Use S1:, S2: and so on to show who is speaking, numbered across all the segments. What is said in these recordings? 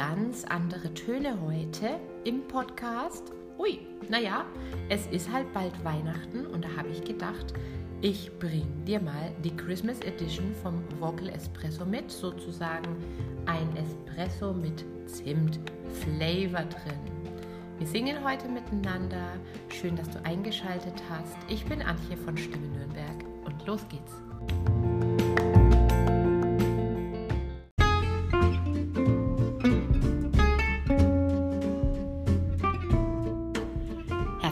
S1: ganz andere Töne heute im Podcast. Ui, naja, es ist halt bald Weihnachten und da habe ich gedacht, ich bringe dir mal die Christmas Edition vom Vocal Espresso mit, sozusagen ein Espresso mit Zimt-Flavor drin. Wir singen heute miteinander. Schön, dass du eingeschaltet hast. Ich bin Antje von Stimme Nürnberg und los geht's.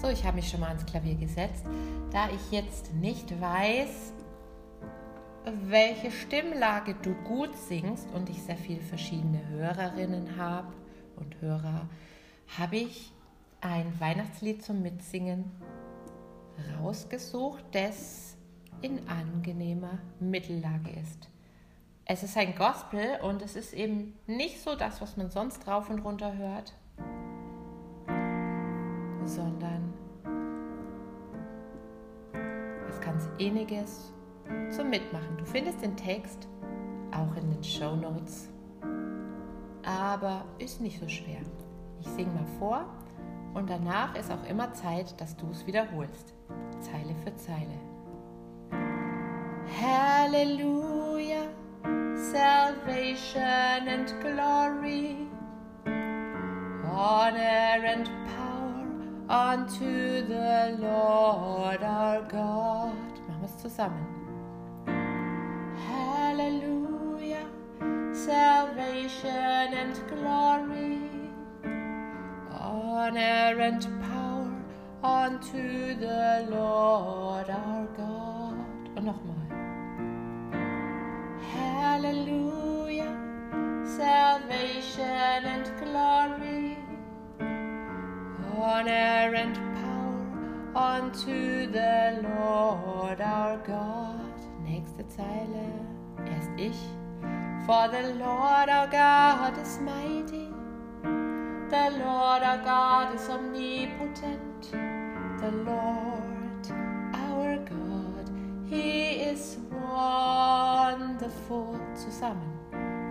S1: So, ich habe mich schon mal ans Klavier gesetzt. Da ich jetzt nicht weiß, welche Stimmlage du gut singst und ich sehr viele verschiedene Hörerinnen habe und Hörer, habe ich ein Weihnachtslied zum Mitsingen rausgesucht, das in angenehmer Mittellage ist. Es ist ein Gospel und es ist eben nicht so das, was man sonst rauf und runter hört, sondern was ganz Ähnliches zum Mitmachen. Du findest den Text auch in den Show Notes, aber ist nicht so schwer. Ich singe mal vor und danach ist auch immer Zeit, dass du es wiederholst, Zeile für Zeile. Hallelujah, salvation and glory, honor and power unto the Lord our God. Machen wir es zusammen. Hallelujah, salvation and glory, honor and power unto the Lord our God. Und nochmal. Hallelujah, salvation and glory, honor and power unto the Lord our God. Nächste Zeile, erst ich. For the Lord our God is mighty, the Lord our God is omnipotent, the Lord our God, He is wonderful. Zusammen.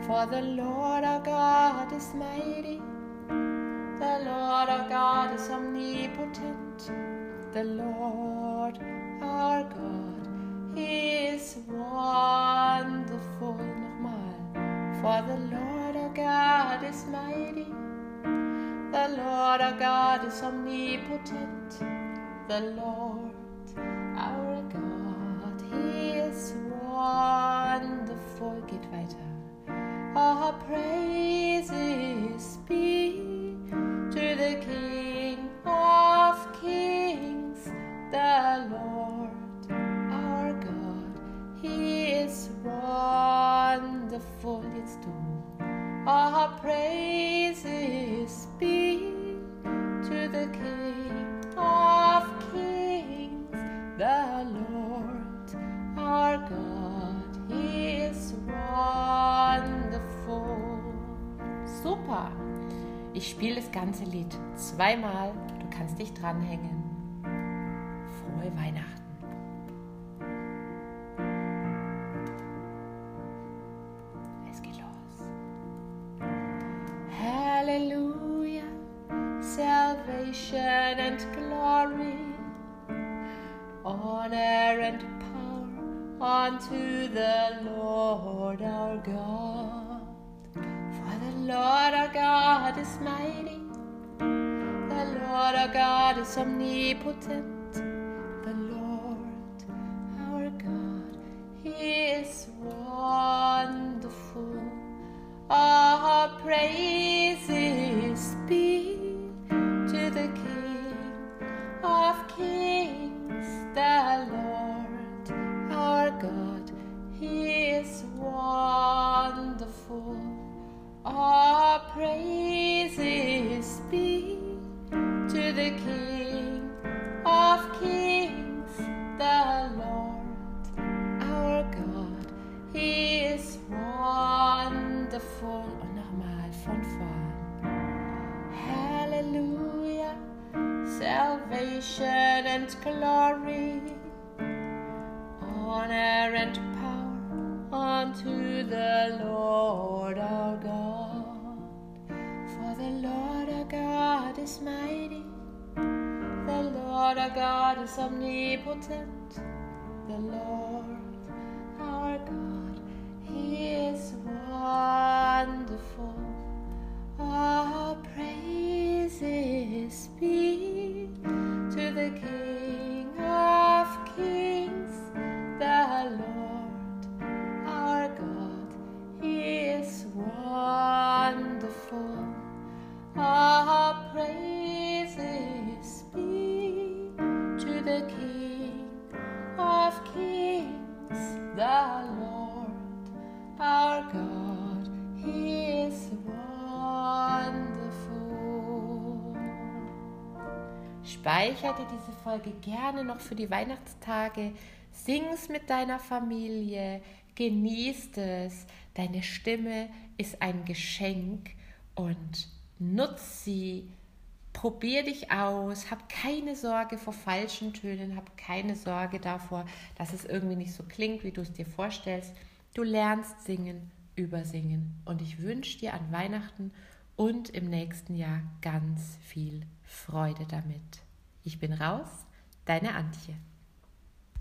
S1: For the Lord our God is mighty, God is omnipotent, the Lord our God, is wonderful. Nochmal. For the Lord our God is mighty, the Lord our God is omnipotent, the Lord Lord our God. He is wonderful. Jetzt du. All praises be to the King of Kings, the Lord our God. He is wonderful. Super. Ich spiele das ganze Lied zweimal. Du kannst dich dranhängen. Frohe Weihnachten. Hallelujah, salvation and glory, honor and power unto the Lord our God. For the Lord our God is mighty, the Lord our God is omnipotent, is wonderful. Our praises be to the King of Kings, the Lord our God. He is wonderful. Oh, Hallelujah, salvation and glory, honor and unto the Lord our God. For the Lord our God is mighty, the Lord our God is omnipotent, the Lord our God, He is wonderful. Our praises Speicher dir diese Folge gerne noch für die Weihnachtstage. Sing's mit deiner Familie, genießt es. Deine Stimme ist ein Geschenk und nutz sie. Probier dich aus, hab keine Sorge vor falschen Tönen, hab keine Sorge davor, dass es irgendwie nicht so klingt, wie du es dir vorstellst. Du lernst singen, übersingen und ich wünsche dir an Weihnachten und im nächsten Jahr ganz viel Freude damit. Ich bin raus, deine Antje.